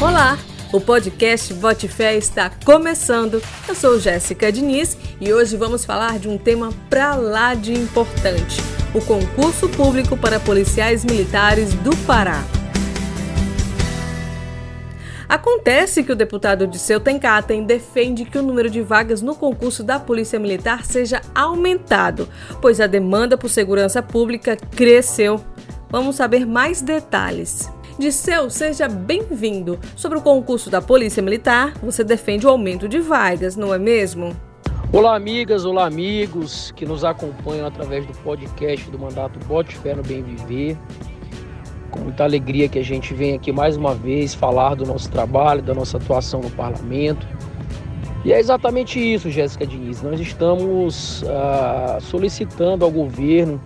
Olá! O podcast Bote Fé está começando. Eu sou Jéssica Diniz e hoje vamos falar de um tema pra lá de importante: o concurso público para policiais militares do Pará. Acontece que o deputado Disseu Tenkaten defende que o número de vagas no concurso da Polícia Militar seja aumentado, pois a demanda por segurança pública cresceu. Vamos saber mais detalhes. Disseu, seja bem-vindo. Sobre o concurso da Polícia Militar, você defende o aumento de vagas, não é mesmo? Olá, amigas, olá, amigos que nos acompanham através do podcast do Mandato Bote Fé no Bem Viver com muita alegria que a gente vem aqui mais uma vez falar do nosso trabalho, da nossa atuação no parlamento. E é exatamente isso, Jéssica Diniz. Nós estamos ah, solicitando ao governo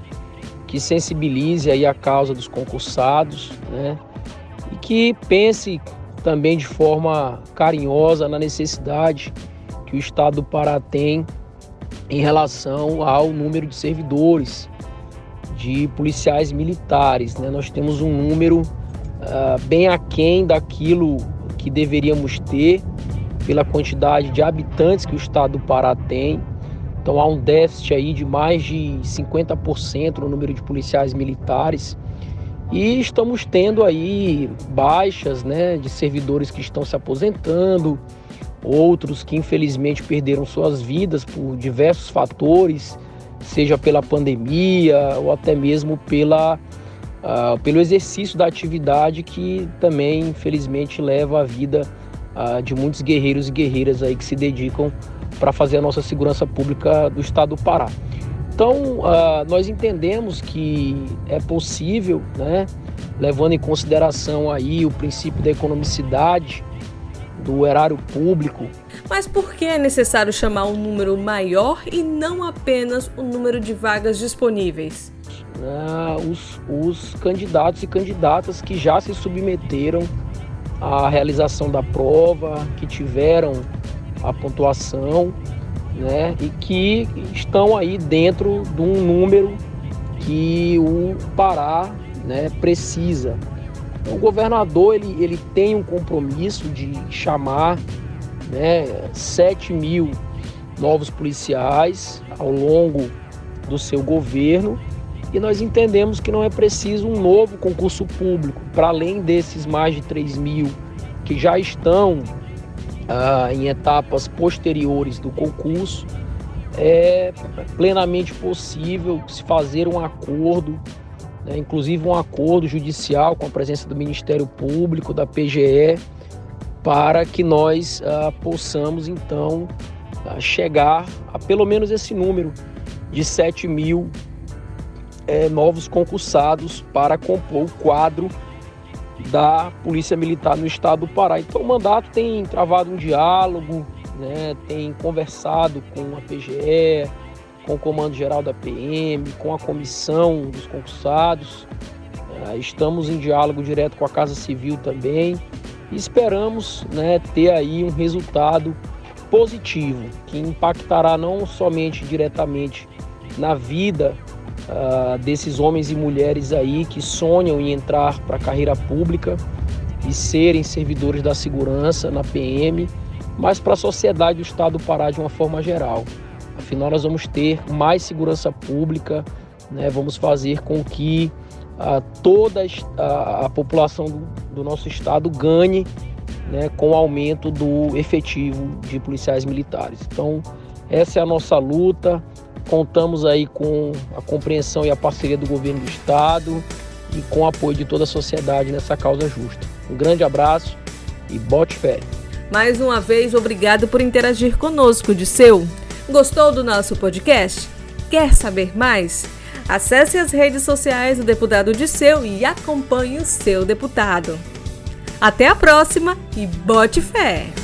que sensibilize aí a causa dos concursados, né? Que pense também de forma carinhosa na necessidade que o Estado do Pará tem em relação ao número de servidores de policiais militares. Né? Nós temos um número uh, bem aquém daquilo que deveríamos ter pela quantidade de habitantes que o estado do Pará tem. Então há um déficit aí de mais de 50% no número de policiais militares. E estamos tendo aí baixas né, de servidores que estão se aposentando, outros que infelizmente perderam suas vidas por diversos fatores, seja pela pandemia ou até mesmo pela, uh, pelo exercício da atividade que também, infelizmente, leva a vida uh, de muitos guerreiros e guerreiras aí que se dedicam para fazer a nossa segurança pública do estado do Pará. Então, uh, nós entendemos que é possível, né, levando em consideração aí o princípio da economicidade, do erário público. Mas por que é necessário chamar um número maior e não apenas o número de vagas disponíveis? Ah, os, os candidatos e candidatas que já se submeteram à realização da prova, que tiveram a pontuação, né, e que estão aí dentro de um número que o Pará né, precisa. O governador ele, ele tem um compromisso de chamar né, 7 mil novos policiais ao longo do seu governo e nós entendemos que não é preciso um novo concurso público, para além desses mais de 3 mil que já estão ah, em etapas posteriores do concurso, é plenamente possível se fazer um acordo né, inclusive um acordo judicial com a presença do Ministério Público, da PGE, para que nós ah, possamos então ah, chegar a pelo menos esse número de 7 mil é, novos concursados para compor o quadro da Polícia Militar no estado do Pará. Então o mandato tem travado um diálogo, né, tem conversado com a PGE, com o Comando Geral da PM, com a comissão dos concursados. É, estamos em diálogo direto com a Casa Civil também e esperamos né, ter aí um resultado positivo que impactará não somente diretamente na vida uh, desses homens e mulheres aí que sonham em entrar para a carreira pública e serem servidores da segurança na PM, mas para a sociedade do Estado do Pará de uma forma geral. Afinal, nós vamos ter mais segurança pública, né? vamos fazer com que a, toda a, a população do, do, nosso estado ganhe né? com o aumento do efetivo de policiais militares. Então, essa é a nossa luta. Contamos aí com a compreensão e a parceria do governo do estado e com o apoio de toda a sociedade nessa causa justa. Um grande abraço e bote fé. Mais uma vez, obrigado por interagir conosco, Disseu. Gostou do nosso podcast? Quer saber mais? Acesse as redes sociais do deputado Disseu e acompanhe o seu deputado. Até a próxima e bote fé!